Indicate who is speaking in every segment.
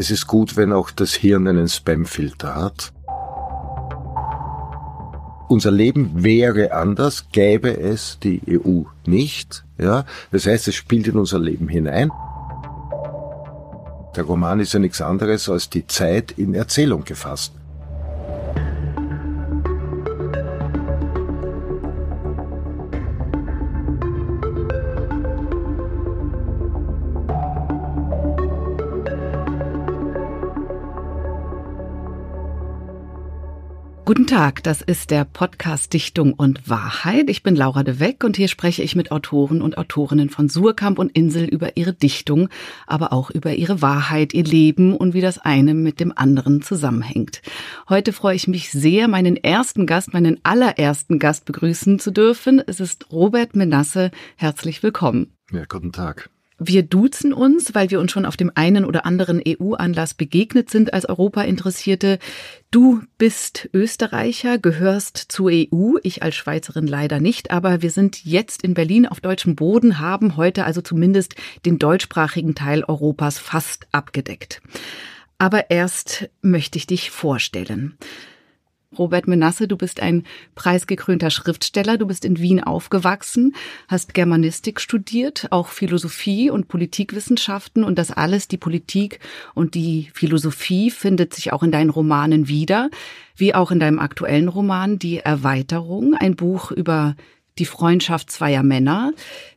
Speaker 1: Es ist gut, wenn auch das Hirn einen Spamfilter hat. Unser Leben wäre anders, gäbe es die EU nicht. Ja, das heißt, es spielt in unser Leben hinein. Der Roman ist ja nichts anderes als die Zeit in Erzählung gefasst.
Speaker 2: Guten Tag, das ist der Podcast Dichtung und Wahrheit. Ich bin Laura de Weck und hier spreche ich mit Autoren und Autorinnen von Surkamp und Insel über ihre Dichtung, aber auch über ihre Wahrheit, ihr Leben und wie das eine mit dem anderen zusammenhängt. Heute freue ich mich sehr, meinen ersten Gast, meinen allerersten Gast begrüßen zu dürfen. Es ist Robert Menasse. Herzlich willkommen.
Speaker 1: Ja, guten Tag.
Speaker 2: Wir duzen uns, weil wir uns schon auf dem einen oder anderen EU-Anlass begegnet sind als Europa-Interessierte. Du bist Österreicher, gehörst zur EU, ich als Schweizerin leider nicht, aber wir sind jetzt in Berlin auf deutschem Boden, haben heute also zumindest den deutschsprachigen Teil Europas fast abgedeckt. Aber erst möchte ich dich vorstellen. Robert Menasse, du bist ein preisgekrönter Schriftsteller, du bist in Wien aufgewachsen, hast Germanistik studiert, auch Philosophie und Politikwissenschaften. Und das alles, die Politik und die Philosophie findet sich auch in deinen Romanen wieder, wie auch in deinem aktuellen Roman Die Erweiterung, ein Buch über die Freundschaft zweier Männer.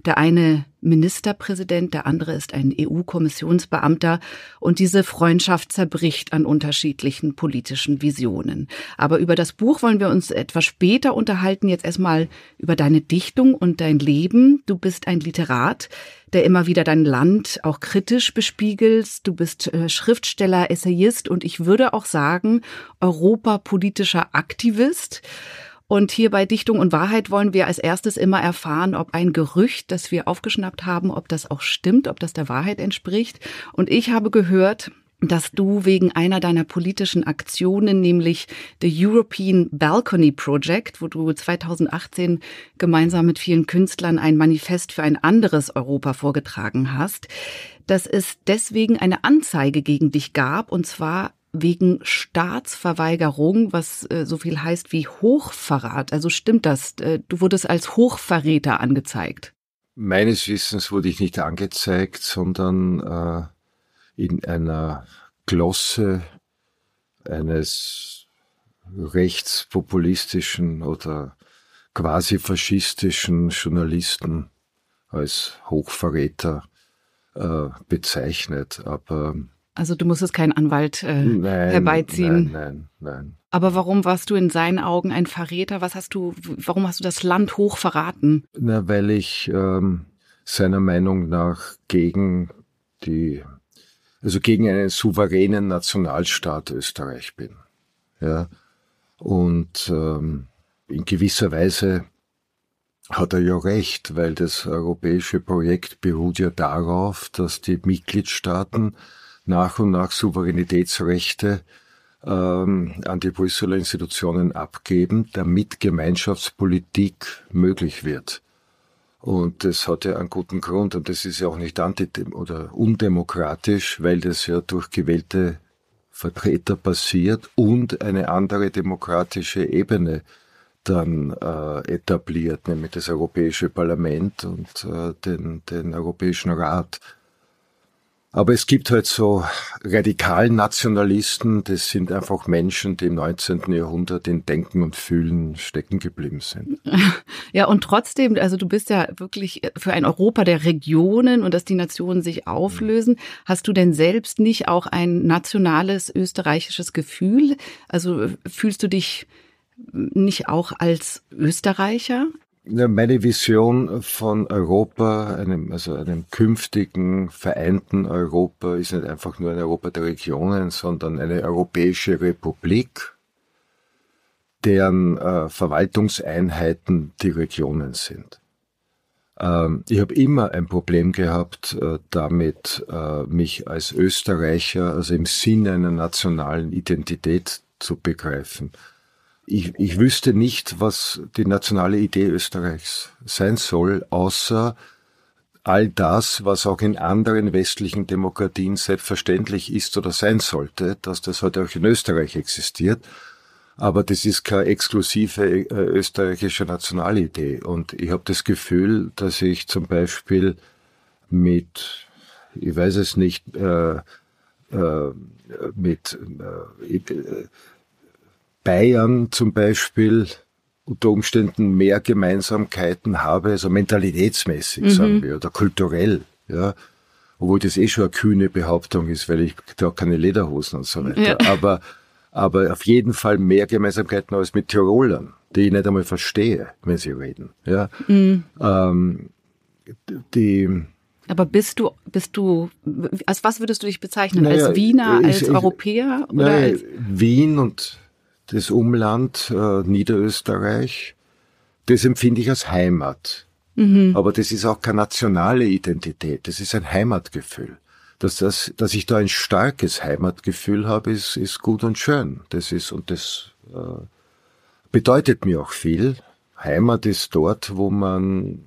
Speaker 2: Der eine Ministerpräsident, der andere ist ein EU-Kommissionsbeamter und diese Freundschaft zerbricht an unterschiedlichen politischen Visionen. Aber über das Buch wollen wir uns etwas später unterhalten. Jetzt erstmal über deine Dichtung und dein Leben. Du bist ein Literat, der immer wieder dein Land auch kritisch bespiegelst. Du bist äh, Schriftsteller, Essayist und ich würde auch sagen, europapolitischer Aktivist. Und hier bei Dichtung und Wahrheit wollen wir als erstes immer erfahren, ob ein Gerücht, das wir aufgeschnappt haben, ob das auch stimmt, ob das der Wahrheit entspricht. Und ich habe gehört, dass du wegen einer deiner politischen Aktionen, nämlich The European Balcony Project, wo du 2018 gemeinsam mit vielen Künstlern ein Manifest für ein anderes Europa vorgetragen hast, dass es deswegen eine Anzeige gegen dich gab, und zwar wegen Staatsverweigerung, was äh, so viel heißt wie Hochverrat. Also stimmt das? Äh, du wurdest als Hochverräter angezeigt.
Speaker 1: Meines Wissens wurde ich nicht angezeigt, sondern äh, in einer Glosse eines rechtspopulistischen oder quasi faschistischen Journalisten als Hochverräter äh, bezeichnet. Aber
Speaker 2: also du musstest keinen Anwalt äh, nein, herbeiziehen.
Speaker 1: Nein, nein, nein.
Speaker 2: Aber warum warst du in seinen Augen ein Verräter? Was hast du, warum hast du das Land hoch verraten?
Speaker 1: Na, weil ich ähm, seiner Meinung nach gegen die, also gegen einen souveränen Nationalstaat Österreich bin. Ja. Und ähm, in gewisser Weise hat er ja recht, weil das europäische Projekt beruht ja darauf, dass die Mitgliedstaaten nach und nach Souveränitätsrechte ähm, an die Brüsseler Institutionen abgeben, damit Gemeinschaftspolitik möglich wird. Und das hat ja einen guten Grund und das ist ja auch nicht antidem oder undemokratisch, weil das ja durch gewählte Vertreter passiert und eine andere demokratische Ebene dann äh, etabliert, nämlich das Europäische Parlament und äh, den, den Europäischen Rat. Aber es gibt halt so radikalen Nationalisten, das sind einfach Menschen, die im 19. Jahrhundert in Denken und Fühlen stecken geblieben sind.
Speaker 2: Ja, und trotzdem, also du bist ja wirklich für ein Europa der Regionen und dass die Nationen sich auflösen. Hast du denn selbst nicht auch ein nationales österreichisches Gefühl? Also fühlst du dich nicht auch als Österreicher?
Speaker 1: Meine Vision von Europa, einem, also einem künftigen vereinten Europa, ist nicht einfach nur ein Europa der Regionen, sondern eine europäische Republik, deren äh, Verwaltungseinheiten die Regionen sind. Ähm, ich habe immer ein Problem gehabt äh, damit, äh, mich als Österreicher, also im Sinne einer nationalen Identität zu begreifen ich, ich wüsste nicht, was die nationale Idee Österreichs sein soll, außer all das, was auch in anderen westlichen Demokratien selbstverständlich ist oder sein sollte, dass das heute auch in Österreich existiert. Aber das ist keine exklusive äh, österreichische Nationalidee. Und ich habe das Gefühl, dass ich zum Beispiel mit, ich weiß es nicht, äh, äh, mit äh, Bayern zum Beispiel unter Umständen mehr Gemeinsamkeiten habe, also mentalitätsmäßig, mhm. sagen wir, oder kulturell, ja. Obwohl das eh schon eine kühne Behauptung ist, weil ich da keine Lederhosen und so weiter. Ja. Aber, aber auf jeden Fall mehr Gemeinsamkeiten als mit Tirolern, die ich nicht einmal verstehe, wenn sie reden, ja. Mhm. Ähm,
Speaker 2: die, aber bist du, bist du, als was würdest du dich bezeichnen? Naja, als Wiener, als ich, Europäer?
Speaker 1: Oder naja, als Wien und das Umland äh, Niederösterreich, das empfinde ich als Heimat. Mhm. Aber das ist auch keine nationale Identität, das ist ein Heimatgefühl. Dass, das, dass ich da ein starkes Heimatgefühl habe, ist, ist gut und schön. Das ist, und das äh, bedeutet mir auch viel. Heimat ist dort, wo man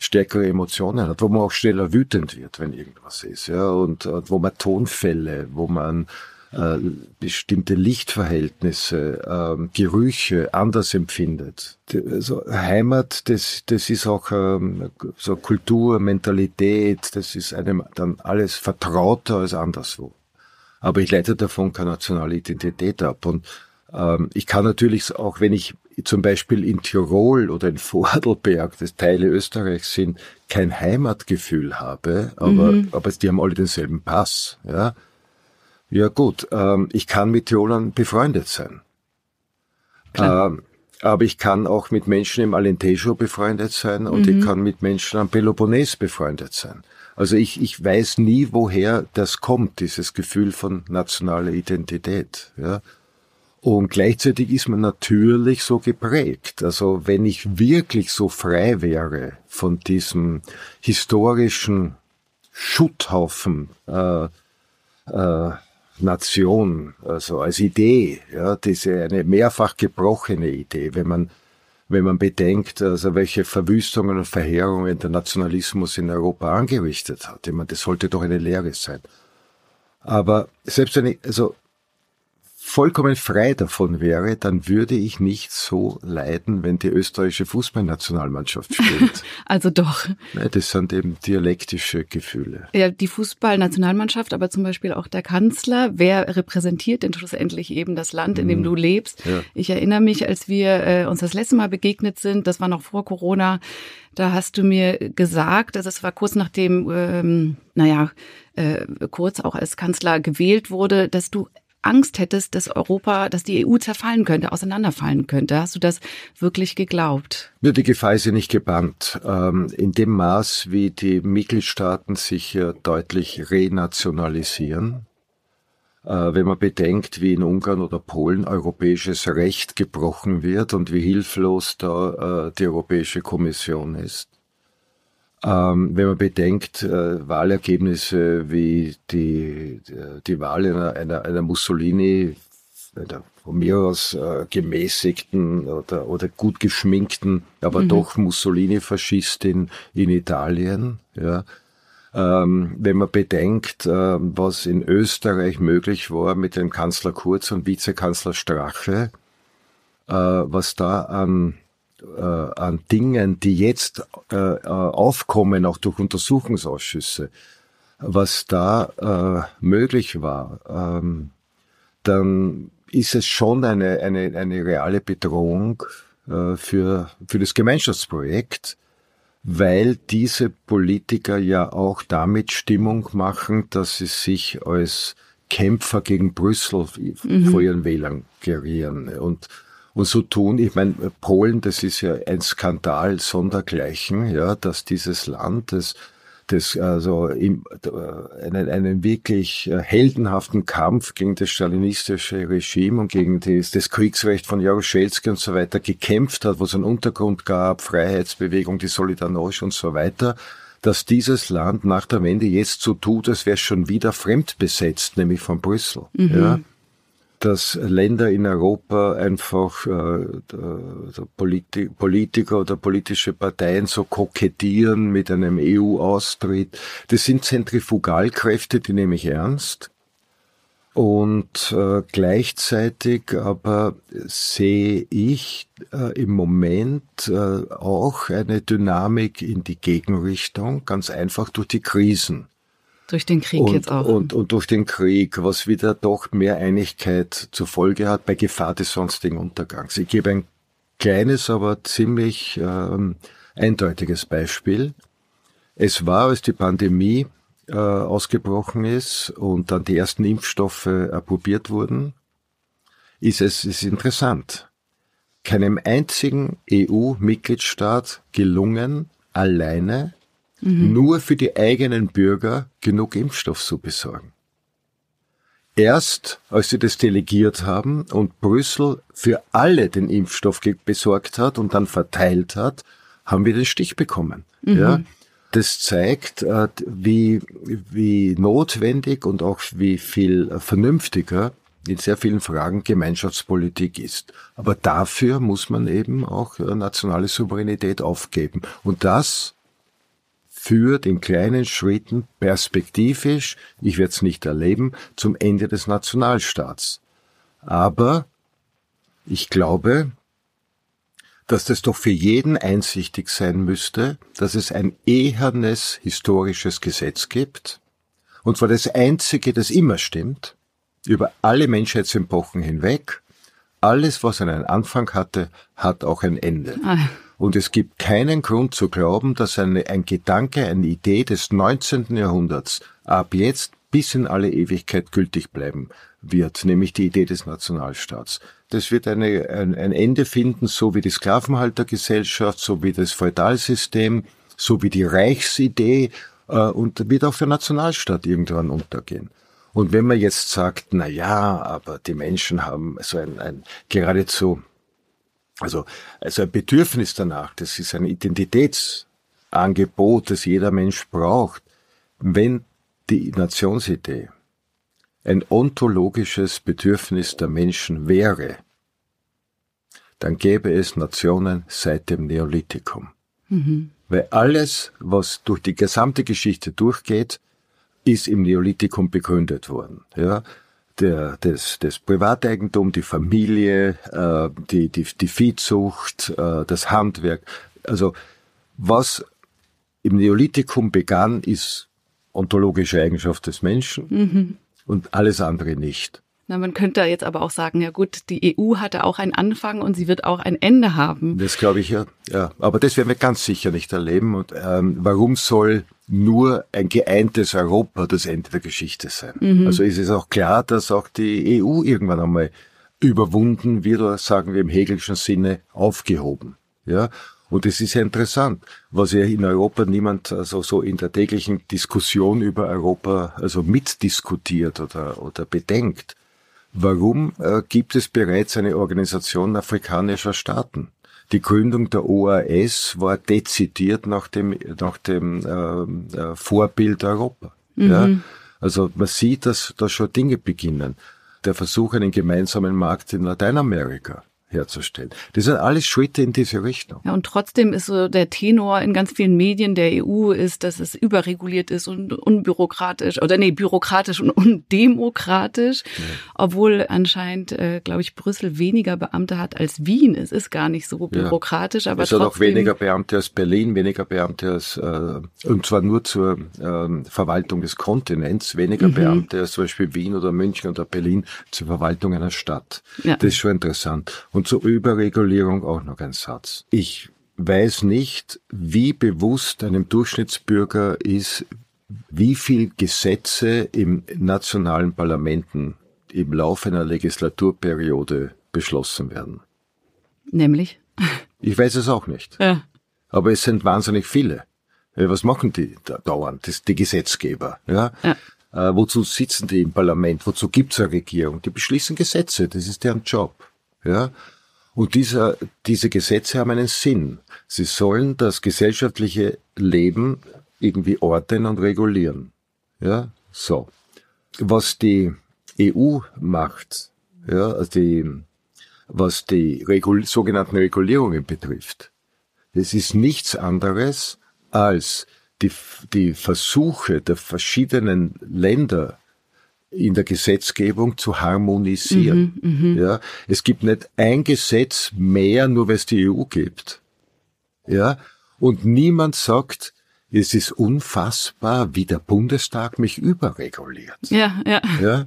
Speaker 1: stärkere Emotionen hat, wo man auch schneller wütend wird, wenn irgendwas ist, ja, und, und wo man Tonfälle, wo man äh, bestimmte Lichtverhältnisse, äh, Gerüche anders empfindet. Also Heimat, das, das ist auch ähm, so Kultur, Mentalität, das ist einem dann alles vertrauter als anderswo. Aber ich leite davon keine nationale Identität ab. Und ähm, ich kann natürlich auch, wenn ich zum Beispiel in Tirol oder in Vorarlberg, das Teile Österreichs sind, kein Heimatgefühl habe, aber, mhm. aber die haben alle denselben Pass, ja ja gut, ähm, ich kann mit Tirolern befreundet sein. Ähm, aber ich kann auch mit Menschen im Alentejo befreundet sein und mhm. ich kann mit Menschen am Peloponnes befreundet sein. Also ich, ich weiß nie, woher das kommt, dieses Gefühl von nationaler Identität. Ja. Und gleichzeitig ist man natürlich so geprägt. Also wenn ich wirklich so frei wäre von diesem historischen Schutthaufen, äh, äh, Nation, also als Idee, ja, diese eine mehrfach gebrochene Idee, wenn man wenn man bedenkt, also welche Verwüstungen und Verheerungen der Nationalismus in Europa angerichtet hat. Ich meine, das sollte doch eine Lehre sein. Aber selbst wenn ich, also vollkommen frei davon wäre, dann würde ich nicht so leiden, wenn die österreichische Fußballnationalmannschaft spielt.
Speaker 2: also doch.
Speaker 1: Nein, das sind eben dialektische Gefühle.
Speaker 2: Ja, die Fußballnationalmannschaft, aber zum Beispiel auch der Kanzler. Wer repräsentiert denn schlussendlich eben das Land, in dem mhm. du lebst? Ja. Ich erinnere mich, als wir äh, uns das letzte Mal begegnet sind, das war noch vor Corona, da hast du mir gesagt, also es war kurz nachdem, ähm, naja, äh, kurz auch als Kanzler gewählt wurde, dass du Angst hättest, dass Europa, dass die EU zerfallen könnte, auseinanderfallen könnte. Hast du das wirklich geglaubt?
Speaker 1: Ja, die Gefahr ist ja nicht gebannt. Ähm, in dem Maß, wie die Mitgliedstaaten sich deutlich renationalisieren, äh, wenn man bedenkt, wie in Ungarn oder Polen europäisches Recht gebrochen wird und wie hilflos da äh, die Europäische Kommission ist, ähm, wenn man bedenkt, äh, Wahlergebnisse wie die, die Wahl einer, einer, einer Mussolini, einer von mir aus äh, gemäßigten oder, oder gut geschminkten, aber mhm. doch Mussolini-Faschistin in Italien, ja. Ähm, wenn man bedenkt, äh, was in Österreich möglich war mit dem Kanzler Kurz und Vizekanzler Strache, äh, was da an äh, an Dingen, die jetzt äh, äh, aufkommen, auch durch Untersuchungsausschüsse, was da äh, möglich war, ähm, dann ist es schon eine, eine, eine reale Bedrohung äh, für, für das Gemeinschaftsprojekt, weil diese Politiker ja auch damit Stimmung machen, dass sie sich als Kämpfer gegen Brüssel mhm. vor ihren Wählern gerieren. Und und so tun. Ich meine, Polen, das ist ja ein Skandal sondergleichen, ja, dass dieses Land, das das also im, einen, einen wirklich äh, heldenhaften Kampf gegen das stalinistische Regime und gegen das, das Kriegsrecht von Jaroszewski und so weiter gekämpft hat, wo es einen Untergrund gab, Freiheitsbewegung, die Solidarność und so weiter, dass dieses Land nach der Wende jetzt so tut, als wäre es schon wieder fremdbesetzt, nämlich von Brüssel. Mhm. Ja dass Länder in Europa einfach äh, Politi Politiker oder politische Parteien so kokettieren mit einem EU-Austritt. Das sind Zentrifugalkräfte, die nehme ich ernst. Und äh, gleichzeitig aber sehe ich äh, im Moment äh, auch eine Dynamik in die Gegenrichtung, ganz einfach durch die Krisen.
Speaker 2: Durch den Krieg
Speaker 1: und,
Speaker 2: jetzt auch.
Speaker 1: Und, und durch den Krieg, was wieder doch mehr Einigkeit zur Folge hat bei Gefahr des sonstigen Untergangs. Ich gebe ein kleines, aber ziemlich ähm, eindeutiges Beispiel. Es war, als die Pandemie äh, ausgebrochen ist und dann die ersten Impfstoffe approbiert wurden, ist es ist interessant. Keinem einzigen EU-Mitgliedstaat gelungen, alleine mhm. nur für die eigenen Bürger genug Impfstoff zu besorgen. Erst als sie das delegiert haben und Brüssel für alle den Impfstoff besorgt hat und dann verteilt hat, haben wir den Stich bekommen. Mhm. Ja, das zeigt, äh, wie, wie notwendig und auch wie viel vernünftiger in sehr vielen Fragen Gemeinschaftspolitik ist. Aber dafür muss man eben auch äh, nationale Souveränität aufgeben. Und das führt in kleinen Schritten perspektivisch, ich werde es nicht erleben, zum Ende des Nationalstaats. Aber ich glaube, dass das doch für jeden einsichtig sein müsste, dass es ein ehernes historisches Gesetz gibt, und zwar das einzige, das immer stimmt, über alle Menschheitsepochen hinweg. Alles, was einen Anfang hatte, hat auch ein Ende. Ah. Und es gibt keinen Grund zu glauben, dass eine, ein Gedanke, eine Idee des 19. Jahrhunderts ab jetzt bis in alle Ewigkeit gültig bleiben wird, nämlich die Idee des Nationalstaats. Das wird eine, ein, ein Ende finden, so wie die Sklavenhaltergesellschaft, so wie das Feudalsystem, so wie die Reichsidee äh, und wird auch der Nationalstaat irgendwann untergehen. Und wenn man jetzt sagt, na ja, aber die Menschen haben so ein, ein geradezu, also, also ein Bedürfnis danach, das ist ein Identitätsangebot, das jeder Mensch braucht. Wenn die Nationsidee ein ontologisches Bedürfnis der Menschen wäre, dann gäbe es Nationen seit dem Neolithikum. Mhm. Weil alles, was durch die gesamte Geschichte durchgeht, ist im Neolithikum begründet worden. Ja, der, das, das Privateigentum, die Familie, äh, die, die, die Viehzucht, äh, das Handwerk. Also was im Neolithikum begann, ist ontologische Eigenschaft des Menschen. Mhm und alles andere nicht.
Speaker 2: Na, man könnte jetzt aber auch sagen, ja gut, die EU hatte auch einen Anfang und sie wird auch ein Ende haben.
Speaker 1: Das glaube ich ja, ja. Aber das werden wir ganz sicher nicht erleben. Und ähm, warum soll nur ein geeintes Europa das Ende der Geschichte sein? Mhm. Also ist es auch klar, dass auch die EU irgendwann einmal überwunden wird oder sagen wir im Hegelschen Sinne aufgehoben. Ja, und es ist ja interessant, was ja in Europa niemand also so in der täglichen Diskussion über Europa also mitdiskutiert oder, oder bedenkt. Warum äh, gibt es bereits eine Organisation afrikanischer Staaten? Die Gründung der OAS war dezidiert nach dem, nach dem äh, äh, Vorbild Europa. Mhm. Ja? Also man sieht, dass da schon Dinge beginnen. Der Versuch, einen gemeinsamen Markt in Lateinamerika herzustellen. Das sind alles Schritte in diese Richtung.
Speaker 2: Ja, und trotzdem ist so der Tenor in ganz vielen Medien der EU ist, dass es überreguliert ist und unbürokratisch oder nee, bürokratisch und undemokratisch, ja. obwohl anscheinend, äh, glaube ich, Brüssel weniger Beamte hat als Wien. Es ist gar nicht so bürokratisch, ja. aber es trotzdem.
Speaker 1: hat auch weniger Beamte als Berlin, weniger Beamte als äh, und zwar nur zur äh, Verwaltung des Kontinents, weniger mhm. Beamte als zum Beispiel Wien oder München oder Berlin zur Verwaltung einer Stadt. Ja. Das ist schon interessant. Und und zur Überregulierung auch noch ein Satz. Ich weiß nicht, wie bewusst einem Durchschnittsbürger ist, wie viel Gesetze im nationalen Parlamenten im Laufe einer Legislaturperiode beschlossen werden.
Speaker 2: Nämlich?
Speaker 1: Ich weiß es auch nicht. Ja. Aber es sind wahnsinnig viele. Was machen die da dauernd? Das, die Gesetzgeber. Ja? ja. Äh, wozu sitzen die im Parlament? Wozu gibt's eine Regierung? Die beschließen Gesetze. Das ist deren Job. Ja? Und dieser, diese Gesetze haben einen Sinn. Sie sollen das gesellschaftliche Leben irgendwie ordnen und regulieren. Ja, so. Was die EU macht, ja, also die, was die Regul sogenannten Regulierungen betrifft. Das ist nichts anderes als die, die Versuche der verschiedenen Länder in der Gesetzgebung zu harmonisieren. Mhm, mh. Ja, es gibt nicht ein Gesetz mehr, nur weil es die EU gibt. Ja, und niemand sagt, es ist unfassbar, wie der Bundestag mich überreguliert.
Speaker 2: Ja, ja.
Speaker 1: Ja,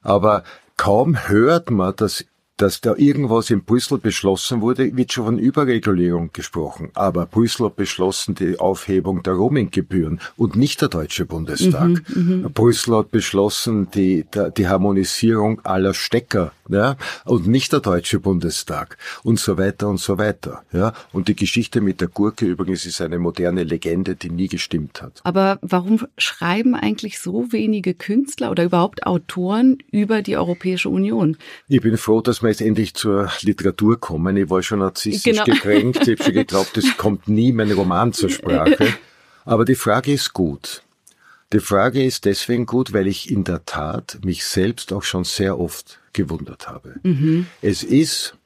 Speaker 1: aber kaum hört man, dass dass da irgendwas in Brüssel beschlossen wurde, wird schon von Überregulierung gesprochen. Aber Brüssel hat beschlossen die Aufhebung der Roaminggebühren und nicht der Deutsche Bundestag. Mhm, mh. Brüssel hat beschlossen die, die Harmonisierung aller Stecker ja, und nicht der Deutsche Bundestag und so weiter und so weiter. Ja. Und die Geschichte mit der Gurke übrigens ist eine moderne Legende, die nie gestimmt hat.
Speaker 2: Aber warum schreiben eigentlich so wenige Künstler oder überhaupt Autoren über die Europäische Union?
Speaker 1: Ich bin froh, dass wir jetzt endlich zur Literatur kommen. Ich war schon narzisstisch genau. gekränkt. Ich habe schon geglaubt, es kommt nie mein Roman zur Sprache. Aber die Frage ist gut. Die Frage ist deswegen gut, weil ich in der Tat mich selbst auch schon sehr oft gewundert habe. Mhm. Es ist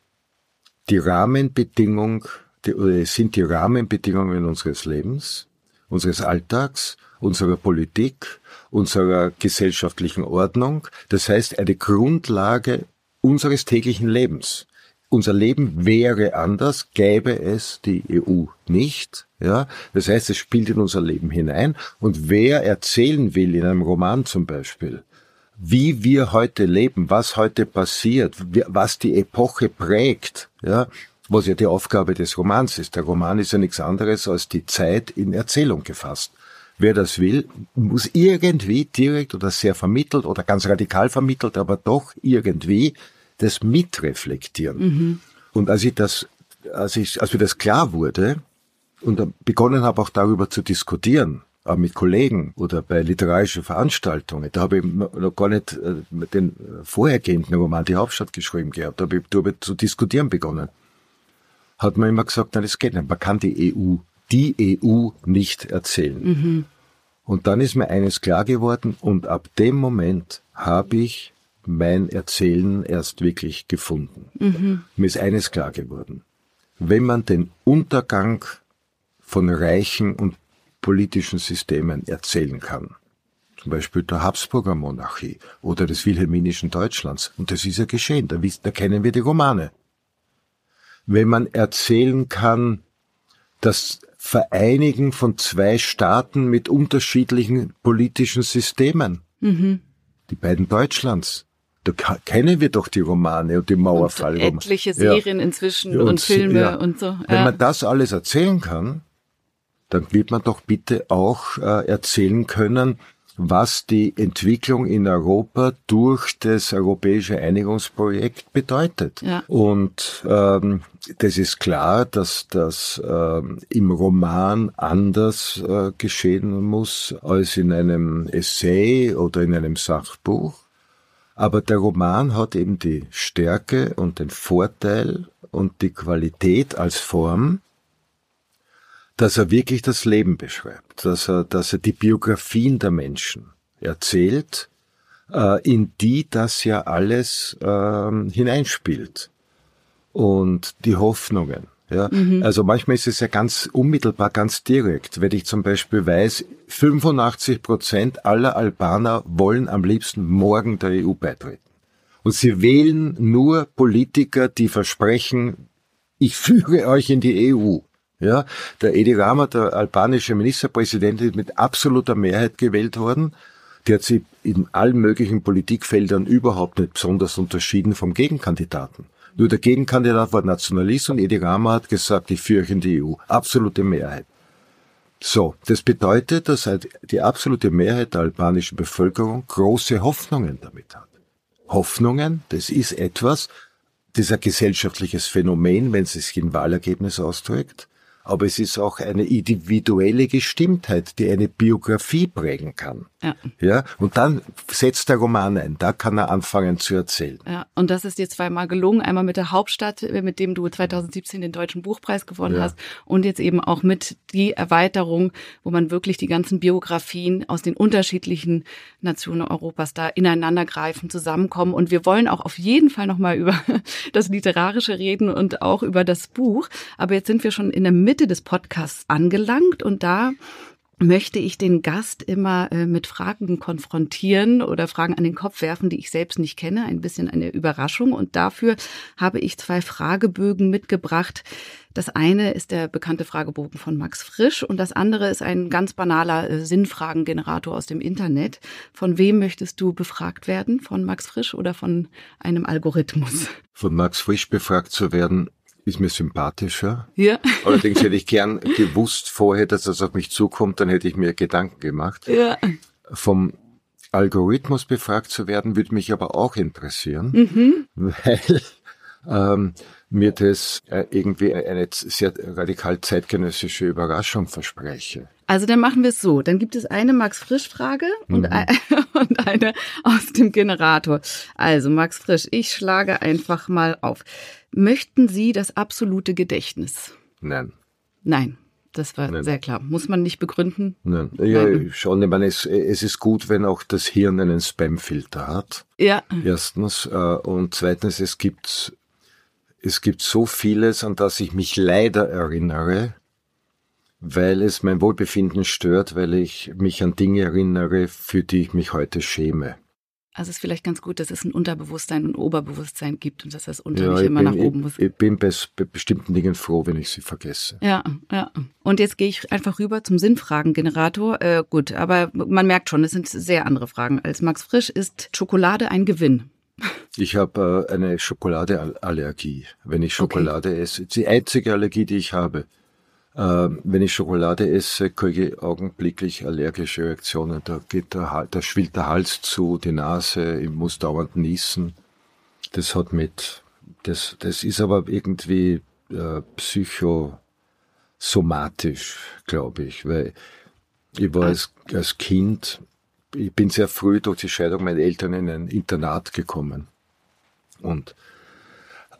Speaker 1: die Rahmenbedingung, die, oder es sind die Rahmenbedingungen unseres Lebens, unseres Alltags, unserer Politik, unserer gesellschaftlichen Ordnung. Das heißt, eine Grundlage unseres täglichen Lebens. Unser Leben wäre anders, gäbe es die EU nicht. Ja, das heißt, es spielt in unser Leben hinein. Und wer erzählen will, in einem Roman zum Beispiel, wie wir heute leben, was heute passiert, was die Epoche prägt, ja, was ja die Aufgabe des Romans ist. Der Roman ist ja nichts anderes als die Zeit in Erzählung gefasst. Wer das will, muss irgendwie direkt oder sehr vermittelt oder ganz radikal vermittelt, aber doch irgendwie das mitreflektieren. Mhm. Und als ich das, als ich, als mir das klar wurde und begonnen habe auch darüber zu diskutieren, auch mit Kollegen oder bei literarischen Veranstaltungen, da habe ich noch gar nicht äh, mit den vorhergehenden Roman Die Hauptstadt geschrieben gehabt, da habe ich darüber zu diskutieren begonnen. Hat man immer gesagt, nein, das geht nicht. Man kann die EU, die EU nicht erzählen. Mhm. Und dann ist mir eines klar geworden und ab dem Moment habe ich mein Erzählen erst wirklich gefunden. Mhm. Mir ist eines klar geworden. Wenn man den Untergang von reichen und politischen Systemen erzählen kann, zum Beispiel der Habsburger Monarchie oder des wilhelminischen Deutschlands, und das ist ja geschehen, da, da kennen wir die Romane. Wenn man erzählen kann, das Vereinigen von zwei Staaten mit unterschiedlichen politischen Systemen, mhm. die beiden Deutschlands, da kennen wir doch die Romane und die Mauerfall. Und
Speaker 2: etliche Serien ja. inzwischen und, und Filme ja. und so.
Speaker 1: Wenn man das alles erzählen kann, dann wird man doch bitte auch äh, erzählen können, was die Entwicklung in Europa durch das europäische Einigungsprojekt bedeutet. Ja. Und ähm, das ist klar, dass das ähm, im Roman anders äh, geschehen muss als in einem Essay oder in einem Sachbuch. Aber der Roman hat eben die Stärke und den Vorteil und die Qualität als Form, dass er wirklich das Leben beschreibt, dass er, dass er die Biografien der Menschen erzählt, äh, in die das ja alles äh, hineinspielt. Und die Hoffnungen, ja, mhm. also manchmal ist es ja ganz unmittelbar, ganz direkt. Wenn ich zum Beispiel weiß, 85 Prozent aller Albaner wollen am liebsten morgen der EU beitreten. Und sie wählen nur Politiker, die versprechen, ich führe euch in die EU. Ja, der Edi Rama, der albanische Ministerpräsident, ist mit absoluter Mehrheit gewählt worden. Der hat sich in allen möglichen Politikfeldern überhaupt nicht besonders unterschieden vom Gegenkandidaten. Nur der Gegenkandidat war Nationalist und Edi Rama hat gesagt, ich führe in die EU. Absolute Mehrheit. So, das bedeutet, dass halt die absolute Mehrheit der albanischen Bevölkerung große Hoffnungen damit hat. Hoffnungen, das ist etwas, das ist ein gesellschaftliches Phänomen, wenn es sich in Wahlergebnis ausdrückt. Aber es ist auch eine individuelle Gestimmtheit, die eine Biografie prägen kann. Ja. ja. Und dann setzt der Roman ein, da kann er anfangen zu erzählen.
Speaker 2: Ja. Und das ist dir zweimal gelungen, einmal mit der Hauptstadt, mit dem du 2017 den Deutschen Buchpreis gewonnen ja. hast und jetzt eben auch mit die Erweiterung, wo man wirklich die ganzen Biografien aus den unterschiedlichen Nationen Europas da ineinander greifen, zusammenkommen. Und wir wollen auch auf jeden Fall nochmal über das Literarische reden und auch über das Buch. Aber jetzt sind wir schon in der Mitte des Podcasts angelangt und da möchte ich den Gast immer äh, mit Fragen konfrontieren oder Fragen an den Kopf werfen, die ich selbst nicht kenne. Ein bisschen eine Überraschung. Und dafür habe ich zwei Fragebögen mitgebracht. Das eine ist der bekannte Fragebogen von Max Frisch und das andere ist ein ganz banaler äh, Sinnfragengenerator aus dem Internet. Von wem möchtest du befragt werden? Von Max Frisch oder von einem Algorithmus?
Speaker 1: Von Max Frisch befragt zu werden, ist mir sympathischer. Ja. Allerdings hätte ich gern gewusst vorher, dass das auf mich zukommt, dann hätte ich mir Gedanken gemacht. Ja. Vom Algorithmus befragt zu werden, würde mich aber auch interessieren, mhm. weil ähm, mir das äh, irgendwie eine sehr radikal zeitgenössische Überraschung verspreche.
Speaker 2: Also dann machen wir es so. Dann gibt es eine Max Frisch Frage und, mhm. ein, und eine aus dem Generator. Also Max Frisch, ich schlage einfach mal auf. Möchten Sie das absolute Gedächtnis?
Speaker 1: Nein.
Speaker 2: Nein. Das war Nein. sehr klar. Muss man nicht begründen?
Speaker 1: Nein. Ja, schon. Ich meine, es, es ist gut, wenn auch das Hirn einen Spamfilter hat. Ja. Erstens. Äh, und zweitens, es gibt, es gibt so vieles, an das ich mich leider erinnere, weil es mein Wohlbefinden stört, weil ich mich an Dinge erinnere, für die ich mich heute schäme.
Speaker 2: Also es ist vielleicht ganz gut, dass es ein Unterbewusstsein und Oberbewusstsein gibt und dass das Unter ja, nicht immer
Speaker 1: bin,
Speaker 2: nach oben muss.
Speaker 1: Ich, ich bin bei, bei, bestimmten Dingen froh, wenn ich sie vergesse.
Speaker 2: Ja, ja. Und jetzt gehe ich einfach rüber zum Sinnfragengenerator. Äh, gut, aber man merkt schon, es sind sehr andere Fragen als Max Frisch. Ist Schokolade ein Gewinn?
Speaker 1: Ich habe äh, eine Schokoladeallergie. Wenn ich Schokolade okay. esse, die einzige Allergie, die ich habe. Äh, wenn ich Schokolade esse, kriege ich augenblicklich allergische Reaktionen. Da geht der, da schwillt der Hals zu, die Nase, ich muss dauernd niesen. Das hat mit, das, das ist aber irgendwie äh, psychosomatisch, glaube ich, weil ich war als, als Kind, ich bin sehr früh durch die Scheidung meiner Eltern in ein Internat gekommen. Und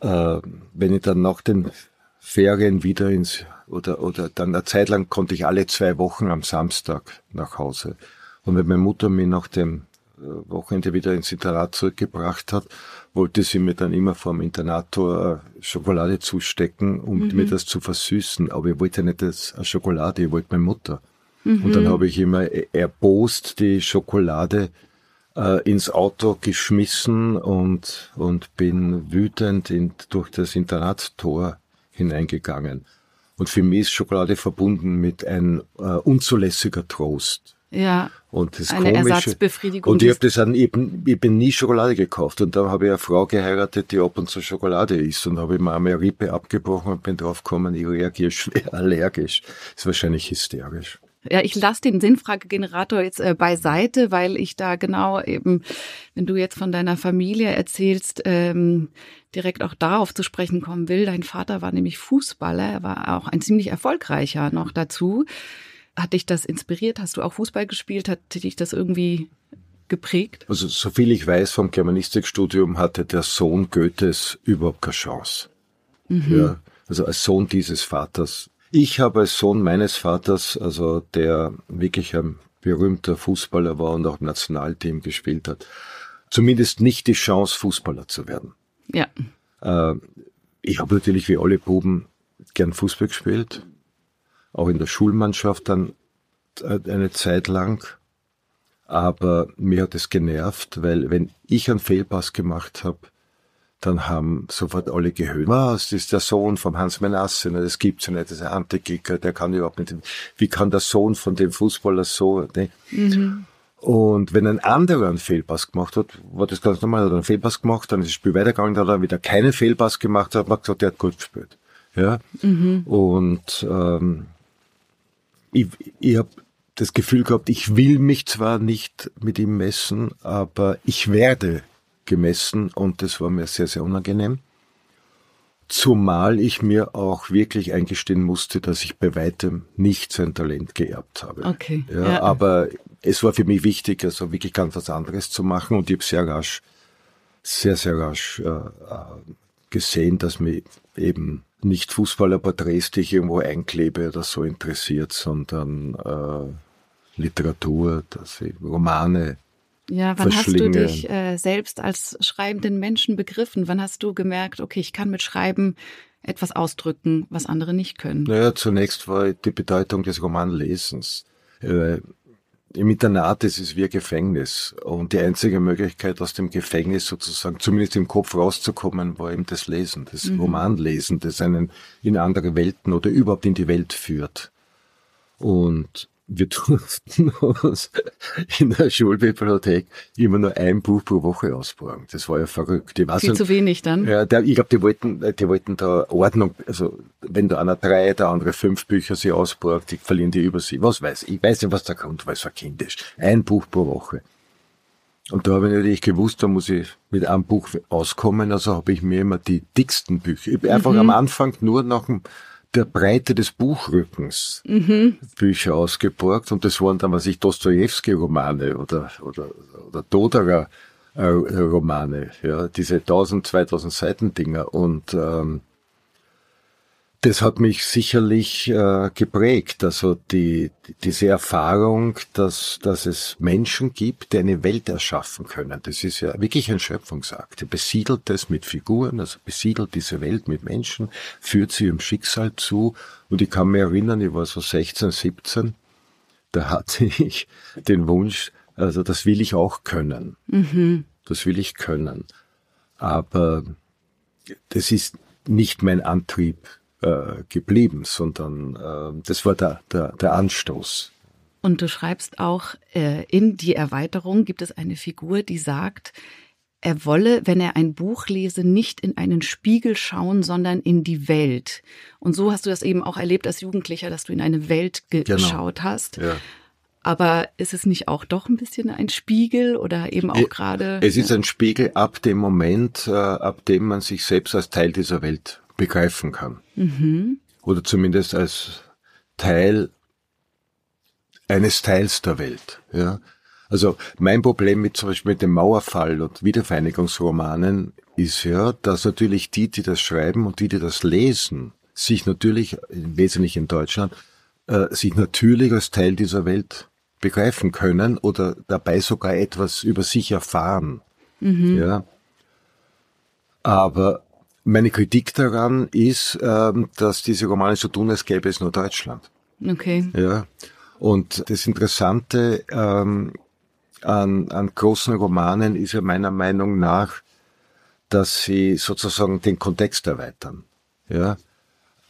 Speaker 1: äh, wenn ich dann nach den Ferien wieder ins oder, oder dann eine Zeit lang konnte ich alle zwei Wochen am Samstag nach Hause. Und wenn meine Mutter mich nach dem äh, Wochenende wieder ins Internat zurückgebracht hat, wollte sie mir dann immer vom Internator Schokolade zustecken, um mhm. mir das zu versüßen. Aber ich wollte nicht das Schokolade, ich wollte meine Mutter. Mhm. Und dann habe ich immer e-, erbost die Schokolade äh, ins Auto geschmissen und, und bin wütend in, durch das Internatstor hineingegangen. Und für mich ist Schokolade verbunden mit ein äh, unzulässiger Trost.
Speaker 2: Ja.
Speaker 1: Und das
Speaker 2: eine Komische, Ersatzbefriedigung.
Speaker 1: Und ich habe das dann eben, ich bin nie Schokolade gekauft. Und da habe ich eine Frau geheiratet, die ab und zu Schokolade isst. Und habe ich mir einmal eine Rippe abgebrochen und bin draufgekommen, ich reagiere schwer allergisch. ist wahrscheinlich hysterisch.
Speaker 2: Ja, ich lasse den Sinnfragegenerator jetzt äh, beiseite, weil ich da genau eben, wenn du jetzt von deiner Familie erzählst, ähm, direkt auch darauf zu sprechen kommen will. Dein Vater war nämlich Fußballer, er war auch ein ziemlich erfolgreicher noch dazu. Hat dich das inspiriert? Hast du auch Fußball gespielt? Hat dich das irgendwie geprägt?
Speaker 1: Also, soviel ich weiß vom Germanistikstudium hatte der Sohn Goethes überhaupt keine Chance. Mhm. Ja, also als Sohn dieses Vaters ich habe als Sohn meines Vaters, also der wirklich ein berühmter Fußballer war und auch im Nationalteam gespielt hat, zumindest nicht die Chance, Fußballer zu werden.
Speaker 2: Ja.
Speaker 1: Äh, ich habe natürlich wie alle Buben gern Fußball gespielt, auch in der Schulmannschaft dann äh, eine Zeit lang. Aber mir hat es genervt, weil wenn ich einen Fehlpass gemacht habe, dann haben sofort alle gehört, was, das ist der Sohn vom Hans Menasse, ne, das gibt's ja nicht, das ist ein Antikicker, der kann überhaupt nicht, wie kann der Sohn von dem Fußballer so, ne? Mhm. Und wenn ein anderer einen Fehlpass gemacht hat, war das ganz normal, hat er einen Fehlpass gemacht, dann ist das Spiel weitergegangen, dann hat er wieder keinen Fehlpass gemacht, hat man gesagt, der hat gut gespielt. Ja. Mhm. Und ähm, ich, ich habe das Gefühl gehabt, ich will mich zwar nicht mit ihm messen, aber ich werde gemessen und das war mir sehr, sehr unangenehm. Zumal ich mir auch wirklich eingestehen musste, dass ich bei weitem nicht sein Talent geerbt habe.
Speaker 2: Okay.
Speaker 1: Ja, ja. Aber es war für mich wichtig, also wirklich ganz was anderes zu machen und ich habe sehr rasch, sehr, sehr rasch äh, äh gesehen, dass mich eben nicht Fußballerporträts, die ich irgendwo einklebe oder so interessiert, sondern äh, Literatur, dass ich Romane,
Speaker 2: ja, wann hast du dich äh, selbst als schreibenden Menschen begriffen? Wann hast du gemerkt, okay, ich kann mit Schreiben etwas ausdrücken, was andere nicht können?
Speaker 1: Naja, zunächst war die Bedeutung des Romanlesens. Äh, Im Internat ist es wie ein Gefängnis. Und die einzige Möglichkeit, aus dem Gefängnis sozusagen, zumindest im Kopf rauszukommen, war eben das Lesen, das mhm. Romanlesen, das einen in andere Welten oder überhaupt in die Welt führt. Und wir durften uns in der Schulbibliothek immer nur ein Buch pro Woche ausborgen. Das war ja verrückt.
Speaker 2: Ich weiß Viel nicht, zu wenig dann?
Speaker 1: Ja, der, ich glaube, die wollten, die wollten da Ordnung, also wenn da einer drei, der andere fünf Bücher sie ausborgt, die verlieren die über sie. Was weiß ich? Ich weiß nicht, was der Grund war, es war kindisch. Ein Buch pro Woche. Und da habe ich natürlich gewusst, da muss ich mit einem Buch auskommen, also habe ich mir immer die dicksten Bücher, ich einfach mhm. am Anfang nur nach dem der Breite des Buchrückens mhm. Bücher ausgeborgt und das waren dann, was ich, Dostoevsky-Romane oder, oder, oder Doderer äh, ja, diese 1000, 2000 Seiten Dinger und ähm, das hat mich sicherlich äh, geprägt. Also die, diese Erfahrung, dass, dass es Menschen gibt, die eine Welt erschaffen können. Das ist ja wirklich ein Schöpfungsakt. Er besiedelt das mit Figuren, also besiedelt diese Welt mit Menschen, führt sie ihrem Schicksal zu. Und ich kann mich erinnern, ich war so 16, 17, da hatte ich den Wunsch, also das will ich auch können. Mhm. Das will ich können. Aber das ist nicht mein Antrieb äh, geblieben, sondern äh, das war der, der, der Anstoß.
Speaker 2: Und du schreibst auch, äh, in die Erweiterung gibt es eine Figur, die sagt, er wolle, wenn er ein Buch lese, nicht in einen Spiegel schauen, sondern in die Welt. Und so hast du das eben auch erlebt als Jugendlicher, dass du in eine Welt genau. geschaut hast. Ja. Aber ist es nicht auch doch ein bisschen ein Spiegel oder eben auch gerade?
Speaker 1: Es ist ein Spiegel ab dem Moment, äh, ab dem man sich selbst als Teil dieser Welt begreifen kann. Mhm. Oder zumindest als Teil eines Teils der Welt. Ja? Also mein Problem mit zum Beispiel mit dem Mauerfall und Wiedervereinigungsromanen ist ja, dass natürlich die, die das schreiben und die, die das lesen, sich natürlich, wesentlich in Deutschland, äh, sich natürlich als Teil dieser Welt begreifen können oder dabei sogar etwas über sich erfahren. Mhm. Ja. Aber meine Kritik daran ist, ähm, dass diese Romane so tun, als gäbe es nur Deutschland.
Speaker 2: Okay.
Speaker 1: Ja. Und das Interessante ähm, an, an großen Romanen ist ja meiner Meinung nach, dass sie sozusagen den Kontext erweitern. Ja.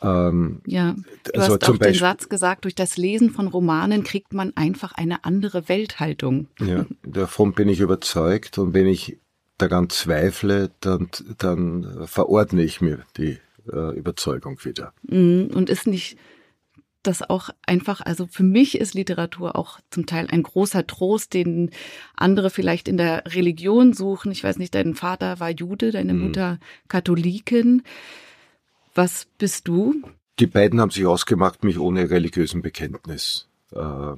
Speaker 2: Ähm, ja, du also hast auch Beispiel, den Satz gesagt, durch das Lesen von Romanen kriegt man einfach eine andere Welthaltung.
Speaker 1: Ja, davon bin ich überzeugt und wenn ich daran zweifle, dann, dann verordne ich mir die äh, Überzeugung wieder.
Speaker 2: Mhm. Und ist nicht das auch einfach, also für mich ist Literatur auch zum Teil ein großer Trost, den andere vielleicht in der Religion suchen. Ich weiß nicht, dein Vater war Jude, deine mhm. Mutter Katholikin. Was bist du?
Speaker 1: Die beiden haben sich ausgemacht, mich ohne religiösen Bekenntnis äh,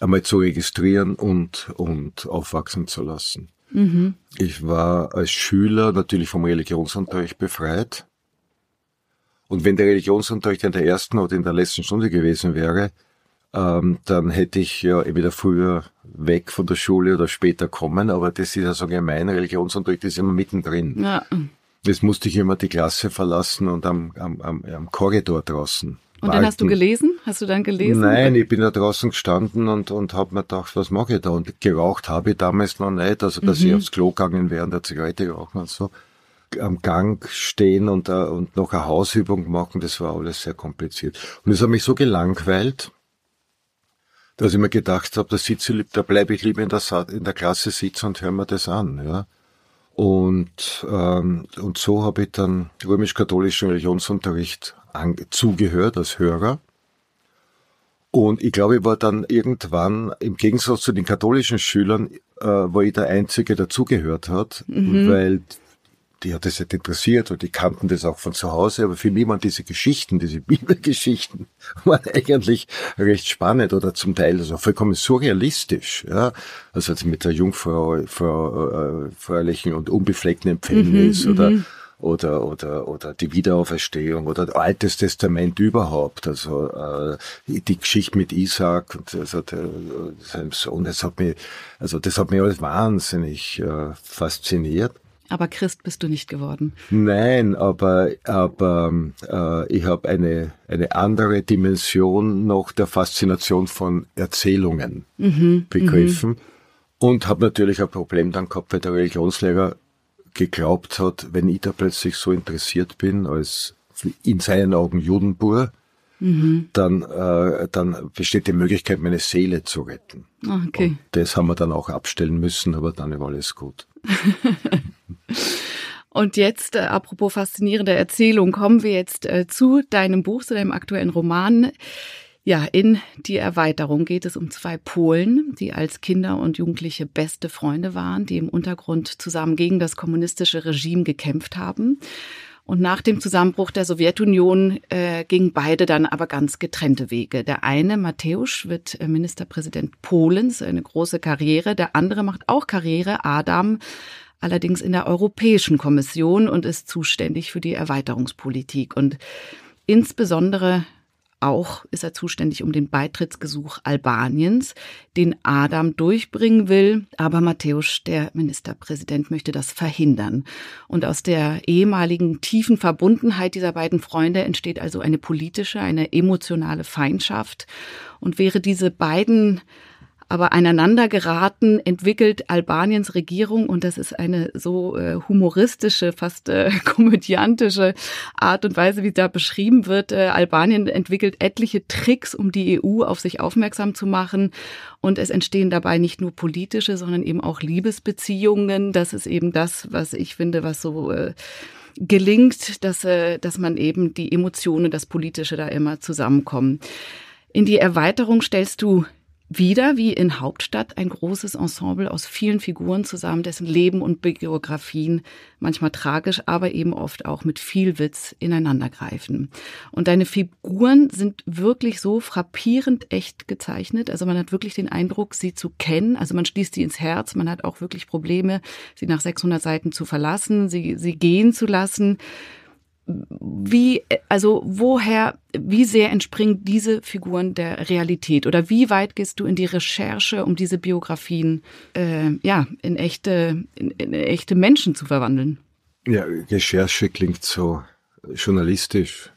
Speaker 1: einmal zu registrieren und, und aufwachsen zu lassen. Mhm. Ich war als Schüler natürlich vom Religionsunterricht befreit. Und wenn der Religionsunterricht in der ersten oder in der letzten Stunde gewesen wäre, ähm, dann hätte ich ja entweder früher weg von der Schule oder später kommen, aber das ist ja so gemein, Religionsunterricht ist immer mittendrin. Ja. Jetzt musste ich immer die Klasse verlassen und am, am, am, am Korridor draußen
Speaker 2: und dann hast du gelesen? Hast du dann gelesen?
Speaker 1: Nein, ich bin da draußen gestanden und, und habe mir gedacht, was mache ich da? Und geraucht habe ich damals noch nicht, also dass mhm. ich aufs Klo gegangen wäre und der Zigarette rauchen und so. Am Gang stehen und, uh, und noch eine Hausübung machen, das war alles sehr kompliziert. Und es hat mich so gelangweilt, dass ich mir gedacht habe, da sitze da bleibe ich lieber in der, in der Klasse sitzen und höre mir das an. Ja. Und, ähm, und so habe ich dann römisch-katholischen Religionsunterricht zugehört als Hörer. Und ich glaube, ich war dann irgendwann, im Gegensatz zu den katholischen Schülern, äh, war ich der Einzige, der zugehört hat, mhm. weil die hat das nicht interessiert und die kannten das auch von zu Hause, aber für mich waren diese Geschichten, diese Bibelgeschichten, waren eigentlich recht spannend oder zum Teil also vollkommen surrealistisch, ja. Also mit der Jungfrau, Frau, äh, fröhlichen und unbefleckten Empfängnis mhm, oder mhm oder, oder, oder die Wiederauferstehung oder Altes Testament überhaupt. Also äh, die Geschichte mit Isaac und also der, seinem Sohn, das hat mich, also das hat mich alles wahnsinnig äh, fasziniert.
Speaker 2: Aber Christ bist du nicht geworden.
Speaker 1: Nein, aber, aber äh, ich habe eine, eine andere Dimension noch der Faszination von Erzählungen mhm, begriffen. Mhm. Und habe natürlich ein Problem dann gehabt, weil der Religionslehrer geglaubt hat, wenn ich da plötzlich so interessiert bin als in seinen Augen Judenbur, mhm. dann, äh, dann besteht die Möglichkeit, meine Seele zu retten.
Speaker 2: Ah, okay.
Speaker 1: Und das haben wir dann auch abstellen müssen, aber dann war alles gut.
Speaker 2: Und jetzt, äh, apropos faszinierende Erzählung, kommen wir jetzt äh, zu deinem Buch, zu deinem aktuellen Roman. Ja, in die Erweiterung geht es um zwei Polen, die als Kinder und Jugendliche beste Freunde waren, die im Untergrund zusammen gegen das kommunistische Regime gekämpft haben. Und nach dem Zusammenbruch der Sowjetunion äh, gingen beide dann aber ganz getrennte Wege. Der eine, Mateusz, wird äh, Ministerpräsident Polens, eine große Karriere. Der andere macht auch Karriere, Adam, allerdings in der Europäischen Kommission und ist zuständig für die Erweiterungspolitik. Und insbesondere auch ist er zuständig um den Beitrittsgesuch Albaniens, den Adam durchbringen will. Aber Matthäus, der Ministerpräsident, möchte das verhindern. Und aus der ehemaligen tiefen Verbundenheit dieser beiden Freunde entsteht also eine politische, eine emotionale Feindschaft. Und wäre diese beiden aber aneinander geraten, entwickelt Albaniens Regierung und das ist eine so äh, humoristische, fast äh, komödiantische Art und Weise, wie da beschrieben wird. Äh, Albanien entwickelt etliche Tricks, um die EU auf sich aufmerksam zu machen und es entstehen dabei nicht nur politische, sondern eben auch Liebesbeziehungen. Das ist eben das, was ich finde, was so äh, gelingt, dass, äh, dass man eben die Emotionen, das Politische da immer zusammenkommen. In die Erweiterung stellst du wieder wie in Hauptstadt ein großes Ensemble aus vielen Figuren zusammen, dessen Leben und Biografien manchmal tragisch, aber eben oft auch mit viel Witz ineinandergreifen. Und deine Figuren sind wirklich so frappierend echt gezeichnet. Also man hat wirklich den Eindruck, sie zu kennen. Also man schließt sie ins Herz. Man hat auch wirklich Probleme, sie nach 600 Seiten zu verlassen, sie, sie gehen zu lassen wie, also woher, wie sehr entspringen diese Figuren der Realität oder wie weit gehst du in die Recherche, um diese Biografien äh, ja in echte, in, in echte Menschen zu verwandeln?
Speaker 1: Ja, Recherche klingt so journalistisch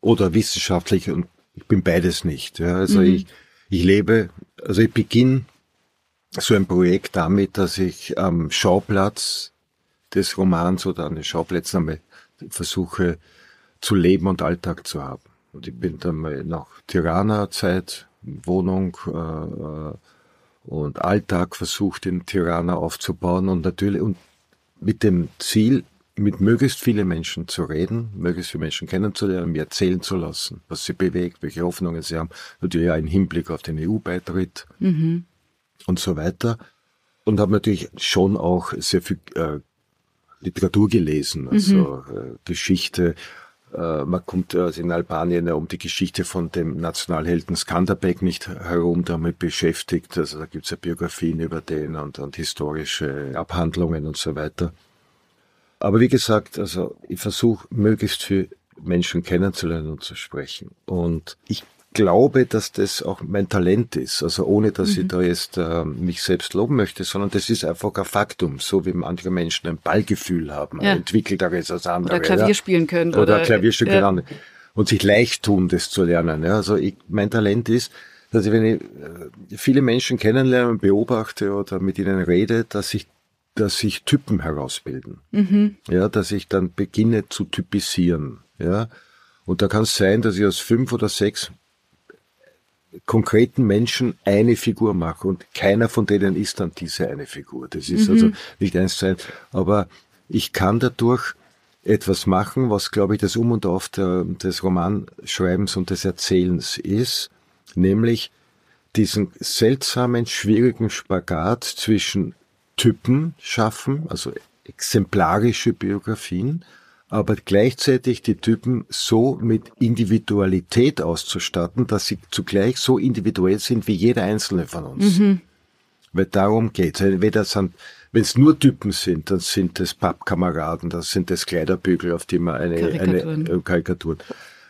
Speaker 1: oder wissenschaftlich und ich bin beides nicht. Ja. Also mhm. ich, ich lebe, also ich beginne so ein Projekt damit, dass ich am Schauplatz des Romans oder an den Schauplätzen einmal versuche zu leben und Alltag zu haben. Und ich bin dann mal nach Tirana-Zeit, Wohnung äh, äh, und Alltag versucht in Tirana aufzubauen und natürlich und mit dem Ziel, mit möglichst vielen Menschen zu reden, möglichst viele Menschen kennenzulernen, mir erzählen zu lassen, was sie bewegt, welche Hoffnungen sie haben, natürlich auch im Hinblick auf den EU-Beitritt mhm. und so weiter. Und habe natürlich schon auch sehr viel äh, Literatur gelesen, also mhm. äh, Geschichte. Äh, man kommt also in Albanien um die Geschichte von dem Nationalhelden Skanderbeg nicht herum damit beschäftigt. Also da gibt's ja Biografien über den und, und historische Abhandlungen und so weiter. Aber wie gesagt, also ich versuche möglichst viel Menschen kennenzulernen und zu sprechen. Und ich glaube, dass das auch mein Talent ist. Also ohne, dass mhm. ich da jetzt äh, mich selbst loben möchte, sondern das ist einfach ein Faktum. So wie manche Menschen ein Ballgefühl haben, ja. entwickelteres als andere.
Speaker 2: Oder Klavier ja. spielen können.
Speaker 1: Oder, oder Klavierstück ja. können. Und sich leicht tun, das zu lernen. Ja. Also ich, mein Talent ist, dass ich, wenn ich äh, viele Menschen kennenlerne und beobachte oder mit ihnen rede, dass ich dass sich Typen herausbilden. Mhm. Ja, dass ich dann beginne zu typisieren. Ja. Und da kann es sein, dass ich aus fünf oder sechs konkreten Menschen eine Figur mache und keiner von denen ist dann diese eine Figur. Das ist also mhm. also nicht eins zu eins. Aber ich kann dadurch etwas machen, was, glaube ich, das Um und Auf der, des Romanschreibens und des Erzählens ist, nämlich diesen seltsamen, schwierigen Spagat zwischen Typen schaffen, also exemplarische Biografien, aber gleichzeitig die Typen so mit Individualität auszustatten, dass sie zugleich so individuell sind wie jeder einzelne von uns. Mhm. Weil darum geht's. Weder sind, wenn es nur Typen sind, dann sind es Pappkameraden, dann sind es Kleiderbügel, auf die man eine, Karikaturen. eine äh, Karikaturen.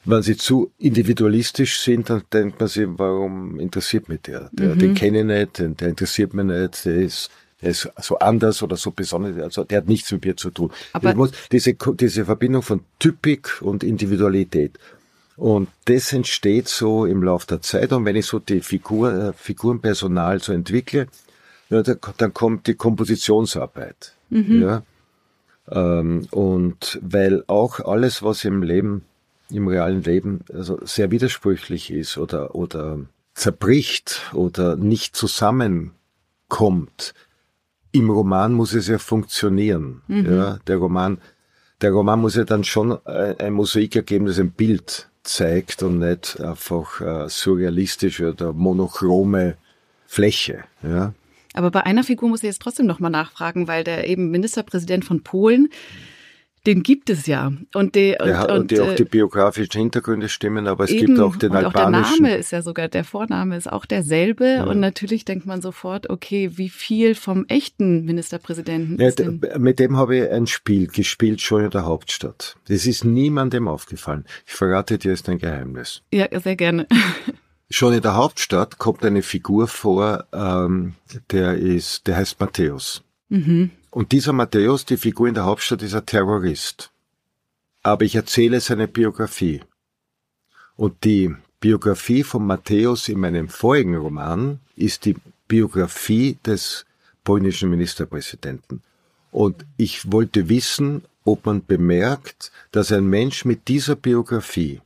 Speaker 1: Wenn sie zu individualistisch sind, dann denkt man sich, warum interessiert mich der? der mhm. Den kenne ich nicht, den, der interessiert mich nicht, der ist, der ist so anders oder so besonders, also der hat nichts mit mir zu tun. Aber muss, diese, diese Verbindung von Typik und Individualität. Und das entsteht so im Laufe der Zeit. Und wenn ich so die Figur, äh, Figurenpersonal so entwickle, ja, dann kommt die Kompositionsarbeit. Mhm. Ja. Ähm, und weil auch alles, was im Leben im realen Leben also sehr widersprüchlich ist oder, oder zerbricht oder nicht zusammenkommt. Im Roman muss es ja funktionieren. Mhm. Ja, der Roman, der Roman muss ja dann schon ein Mosaik ergeben, das ein Bild zeigt und nicht einfach äh, surrealistische oder monochrome Fläche. Ja.
Speaker 2: Aber bei einer Figur muss ich jetzt trotzdem noch mal nachfragen, weil der eben Ministerpräsident von Polen den gibt es ja.
Speaker 1: Und, die, und, ja, und, und die, auch äh, die biografischen Hintergründe stimmen, aber es eben, gibt auch den und albanischen.
Speaker 2: Auch der Name ist ja sogar, der Vorname ist auch derselbe. Ja. Und natürlich denkt man sofort, okay, wie viel vom echten Ministerpräsidenten ja, ist denn?
Speaker 1: Mit dem habe ich ein Spiel gespielt, schon in der Hauptstadt. Das ist niemandem aufgefallen. Ich verrate dir jetzt ein Geheimnis.
Speaker 2: Ja, sehr gerne.
Speaker 1: Schon in der Hauptstadt kommt eine Figur vor, ähm, der ist, der heißt Matthäus. Mhm. Und dieser Matthäus, die Figur in der Hauptstadt, ist ein Terrorist. Aber ich erzähle seine Biografie. Und die Biografie von Matthäus in meinem vorigen Roman ist die Biografie des polnischen Ministerpräsidenten. Und ich wollte wissen, ob man bemerkt, dass ein Mensch mit dieser Biografie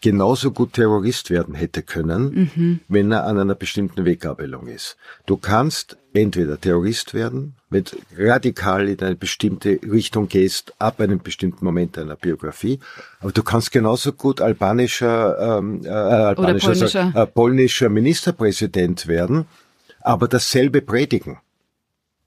Speaker 1: genauso gut Terrorist werden hätte können, mhm. wenn er an einer bestimmten Weggabelung ist. Du kannst entweder Terrorist werden, wenn du radikal in eine bestimmte Richtung gehst, ab einem bestimmten Moment deiner Biografie, aber du kannst genauso gut albanischer, ähm, äh, albanischer polnischer. Äh, polnischer Ministerpräsident werden, aber dasselbe predigen.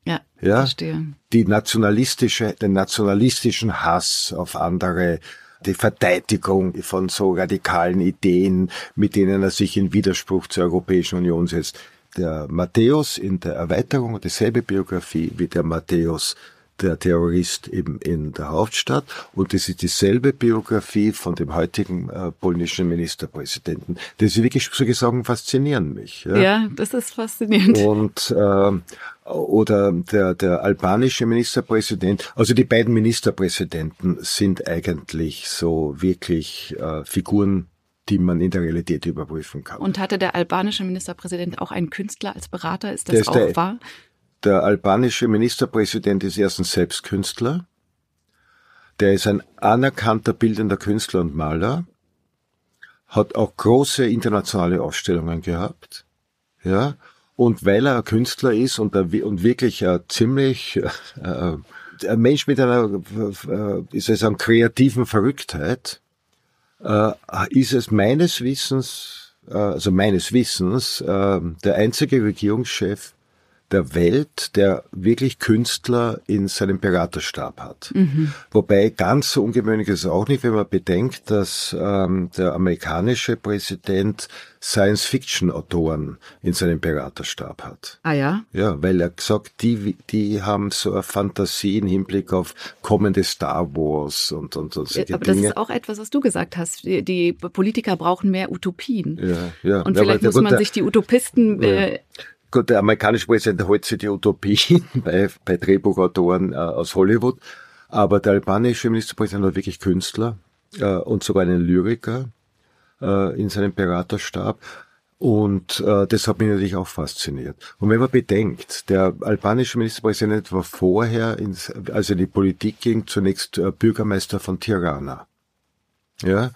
Speaker 2: Ja, ja, verstehe.
Speaker 1: Die nationalistische, den nationalistischen Hass auf andere, die Verteidigung von so radikalen Ideen, mit denen er sich in Widerspruch zur Europäischen Union setzt. Der Matthäus in der Erweiterung dieselbe Biografie wie der Matthäus der Terrorist eben in der Hauptstadt und das ist dieselbe Biografie von dem heutigen äh, polnischen Ministerpräsidenten. Das ist wirklich, so gesagt, faszinieren mich.
Speaker 2: Ja, ja das ist faszinierend.
Speaker 1: Und äh, oder der, der albanische Ministerpräsident, also die beiden Ministerpräsidenten sind eigentlich so wirklich äh, Figuren, die man in der Realität überprüfen kann.
Speaker 2: Und hatte der albanische Ministerpräsident auch einen Künstler als Berater? Ist das ist auch der, wahr?
Speaker 1: Der albanische Ministerpräsident ist erstens selbst Künstler. Der ist ein anerkannter bildender Künstler und Maler. Hat auch große internationale Ausstellungen gehabt. Ja. Und weil er ein Künstler ist und, und wirklich ein ziemlich, äh, ein Mensch mit einer, äh, ist es sagen, kreativen Verrücktheit, äh, ist es meines Wissens, äh, also meines Wissens, äh, der einzige Regierungschef, der Welt, der wirklich Künstler in seinem Beraterstab hat. Mhm. Wobei ganz so ungewöhnlich ist es auch nicht, wenn man bedenkt, dass ähm, der amerikanische Präsident Science-Fiction-Autoren in seinem Beraterstab hat.
Speaker 2: Ah ja?
Speaker 1: Ja, weil er gesagt, die, die haben so eine Fantasie im Hinblick auf kommende Star Wars und, und, und
Speaker 2: solche Aber Dinge. das ist auch etwas, was du gesagt hast. Die, die Politiker brauchen mehr Utopien.
Speaker 1: Ja, ja.
Speaker 2: Und vielleicht ja, muss man sich die Utopisten äh,
Speaker 1: Gut, der amerikanische Präsident holt sich die Utopie bei, bei Drehbuchautoren äh, aus Hollywood, aber der albanische Ministerpräsident war wirklich Künstler äh, und sogar einen Lyriker äh, in seinem Beraterstab. Und äh, das hat mich natürlich auch fasziniert. Und wenn man bedenkt, der albanische Ministerpräsident war vorher, ins, als er in die Politik ging, zunächst äh, Bürgermeister von Tirana. Ja,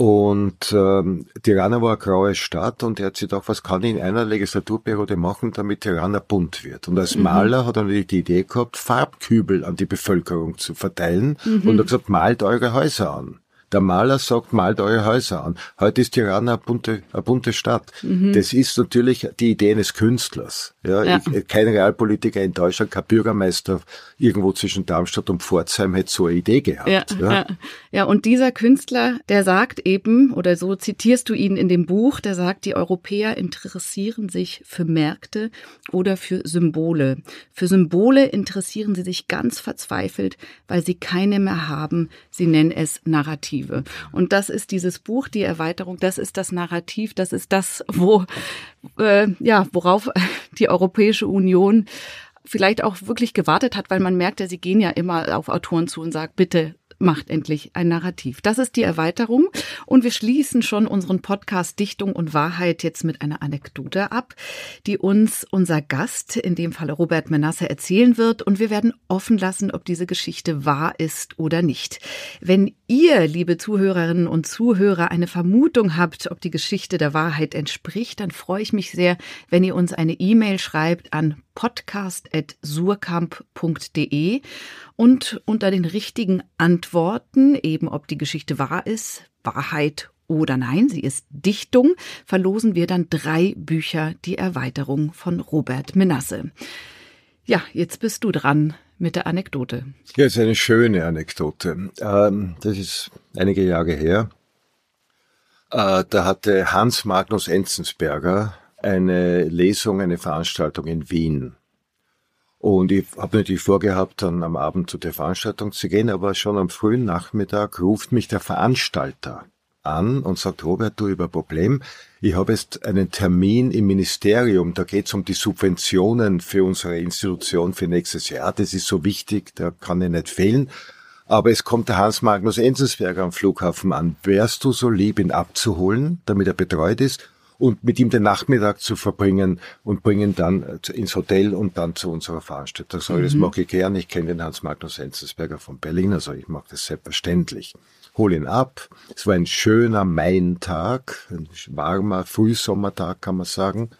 Speaker 1: und ähm, Tirana war eine graue Stadt und er hat sich gedacht, was kann ich in einer Legislaturperiode machen, damit Tirana bunt wird. Und als mhm. Maler hat er natürlich die Idee gehabt, Farbkübel an die Bevölkerung zu verteilen mhm. und hat gesagt, malt eure Häuser an. Der Maler sagt, malt eure Häuser an. Heute ist Tirana eine bunte, eine bunte Stadt. Mhm. Das ist natürlich die Idee eines Künstlers. Ja, ja. Ich, kein Realpolitiker in Deutschland, kein Bürgermeister irgendwo zwischen Darmstadt und Pforzheim hätte so eine Idee gehabt.
Speaker 2: Ja, ja. ja. und dieser Künstler, der sagt eben, oder so zitierst du ihn in dem Buch, der sagt, die Europäer interessieren sich für Märkte oder für Symbole. Für Symbole interessieren sie sich ganz verzweifelt, weil sie keine mehr haben. Sie nennen es Narrative. Und das ist dieses Buch, die Erweiterung, das ist das Narrativ, das ist das, wo, äh, ja, worauf die Europäische Union vielleicht auch wirklich gewartet hat, weil man merkt ja, sie gehen ja immer auf Autoren zu und sagen, bitte macht endlich ein Narrativ. Das ist die Erweiterung. Und wir schließen schon unseren Podcast Dichtung und Wahrheit jetzt mit einer Anekdote ab, die uns unser Gast, in dem Fall Robert Menasse, erzählen wird. Und wir werden offen lassen, ob diese Geschichte wahr ist oder nicht. Wenn ihr, liebe Zuhörerinnen und Zuhörer, eine Vermutung habt, ob die Geschichte der Wahrheit entspricht, dann freue ich mich sehr, wenn ihr uns eine E-Mail schreibt an podcast.surkamp.de und unter den richtigen Antworten, eben ob die Geschichte wahr ist, Wahrheit oder nein, sie ist Dichtung, verlosen wir dann drei Bücher, die Erweiterung von Robert Menasse. Ja, jetzt bist du dran mit der Anekdote.
Speaker 1: Ja, ist eine schöne Anekdote. Ähm, das ist einige Jahre her. Äh, da hatte Hans Magnus Enzensberger eine Lesung, eine Veranstaltung in Wien. Und ich habe natürlich vorgehabt, dann am Abend zu der Veranstaltung zu gehen, aber schon am frühen Nachmittag ruft mich der Veranstalter an und sagt, Robert, du über Problem. Ich habe jetzt einen Termin im Ministerium, da geht es um die Subventionen für unsere Institution für nächstes Jahr. Das ist so wichtig, da kann ich nicht fehlen. Aber es kommt der Hans Magnus Enzensberger am Flughafen an. Wärst du so lieb, ihn abzuholen, damit er betreut ist? und mit ihm den Nachmittag zu verbringen und bringen dann äh, ins Hotel und dann zu unserer Veranstaltung. So, mhm. das mag ich gern. Ich kenne den Hans Magnus Enzensberger von Berlin, also ich mag das selbstverständlich. Hol ihn ab. Es war ein schöner Maintag, ein warmer Frühsommertag, kann man sagen.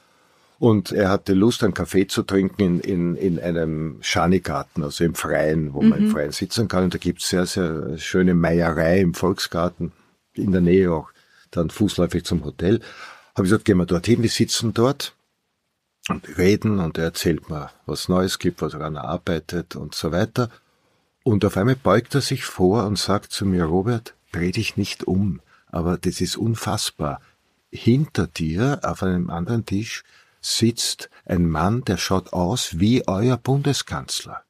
Speaker 1: Und er hatte Lust, einen Kaffee zu trinken in, in, in einem Schanigarten, also im Freien, wo mhm. man im mhm. Freien sitzen kann. Und da gibt's sehr, sehr schöne Meierei im Volksgarten, in der Nähe auch, dann fußläufig zum Hotel. Habe ich gesagt, gehen wir dorthin, wir sitzen dort und reden und er erzählt mir, was Neues gibt, was er arbeitet und so weiter. Und auf einmal beugt er sich vor und sagt zu mir, Robert, dreh dich nicht um, aber das ist unfassbar. Hinter dir auf einem anderen Tisch sitzt ein Mann, der schaut aus wie euer Bundeskanzler.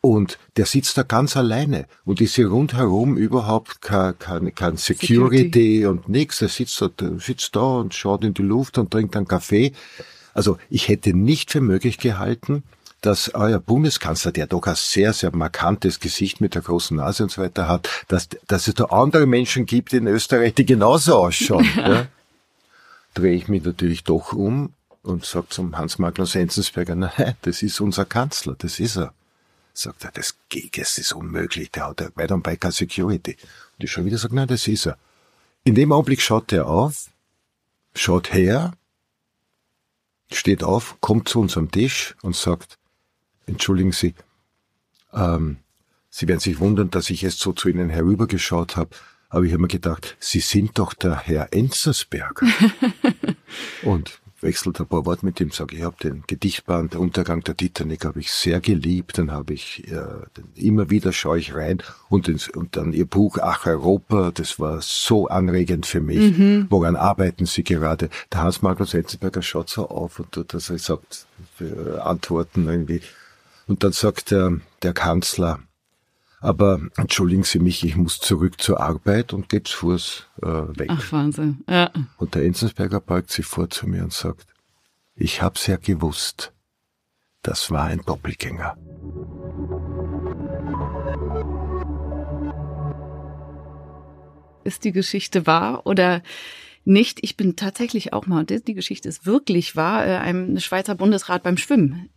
Speaker 1: Und der sitzt da ganz alleine und ist hier rundherum überhaupt kein, kein, kein Security, Security. und nichts. Er sitzt da, sitzt da und schaut in die Luft und trinkt einen Kaffee. Also ich hätte nicht für möglich gehalten, dass euer Bundeskanzler, der doch ein sehr, sehr markantes Gesicht mit der großen Nase und so weiter hat, dass, dass es da andere Menschen gibt in Österreich, die genauso ausschauen. ja. Drehe ich mich natürlich doch um und sage zum Hans Magnus Enzensberger, nein, das ist unser Kanzler, das ist er. Sagt er, das, das ist unmöglich, der hat ja weiter bei keine Security. Und ich schon wieder sage, nein, das ist er. In dem Augenblick schaut er auf, schaut her, steht auf, kommt zu unserem Tisch und sagt, entschuldigen Sie, ähm, Sie werden sich wundern, dass ich jetzt so zu Ihnen herübergeschaut habe, aber ich habe mir gedacht, Sie sind doch der Herr Enzersberger. und wechselt ein paar Worte mit ihm, sage ich habe den Gedichtband Der Untergang der Titanic habe ich sehr geliebt, dann habe ich äh, immer wieder schaue ich rein und, ins, und dann ihr Buch Ach Europa, das war so anregend für mich. Mhm. Woran arbeiten Sie gerade? Der Hans Magnus Enzensberger schaut so auf und tut das, er sagt äh, Antworten irgendwie. Und dann sagt der, der Kanzler, aber entschuldigen Sie mich, ich muss zurück zur Arbeit und geht zu Fuß äh, weg.
Speaker 2: Ach, Wahnsinn. Ja.
Speaker 1: Und der Enzensberger beugt sich vor zu mir und sagt, ich hab's ja gewusst. Das war ein Doppelgänger.
Speaker 2: Ist die Geschichte wahr oder nicht? Ich bin tatsächlich auch mal, die Geschichte ist wirklich wahr, äh, einem Schweizer Bundesrat beim Schwimmen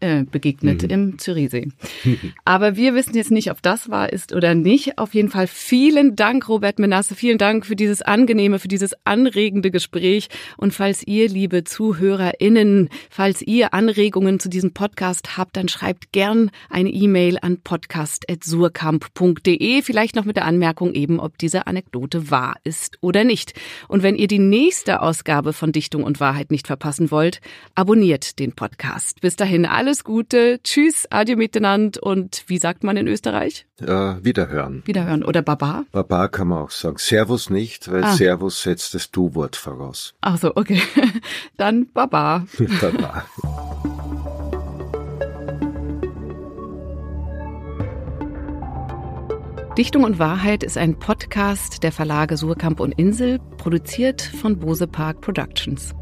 Speaker 2: äh, begegnet mhm. im Zürichsee. Aber wir wissen jetzt nicht, ob das wahr ist oder nicht. Auf jeden Fall vielen Dank, Robert Menasse. Vielen Dank für dieses angenehme, für dieses anregende Gespräch. Und falls ihr, liebe ZuhörerInnen, falls ihr Anregungen zu diesem Podcast habt, dann schreibt gern eine E-Mail an podcast.surkamp.de. Vielleicht noch mit der Anmerkung eben, ob diese Anekdote wahr ist oder nicht. Und wenn ihr die nächste Ausgabe von Dichtung und Wahrheit nicht verpassen wollt, abonniert den Podcast. Bis dahin alles Gute. Tschüss, adieu miteinander und wie sagt man in Österreich?
Speaker 1: Äh, wiederhören.
Speaker 2: Wiederhören oder Baba?
Speaker 1: Baba kann man auch sagen. Servus nicht, weil ah. Servus setzt das Du-Wort voraus.
Speaker 2: Ach so, okay. Dann Baba. Baba. Dichtung und Wahrheit ist ein Podcast der Verlage Surkamp und Insel, produziert von Bose Park Productions.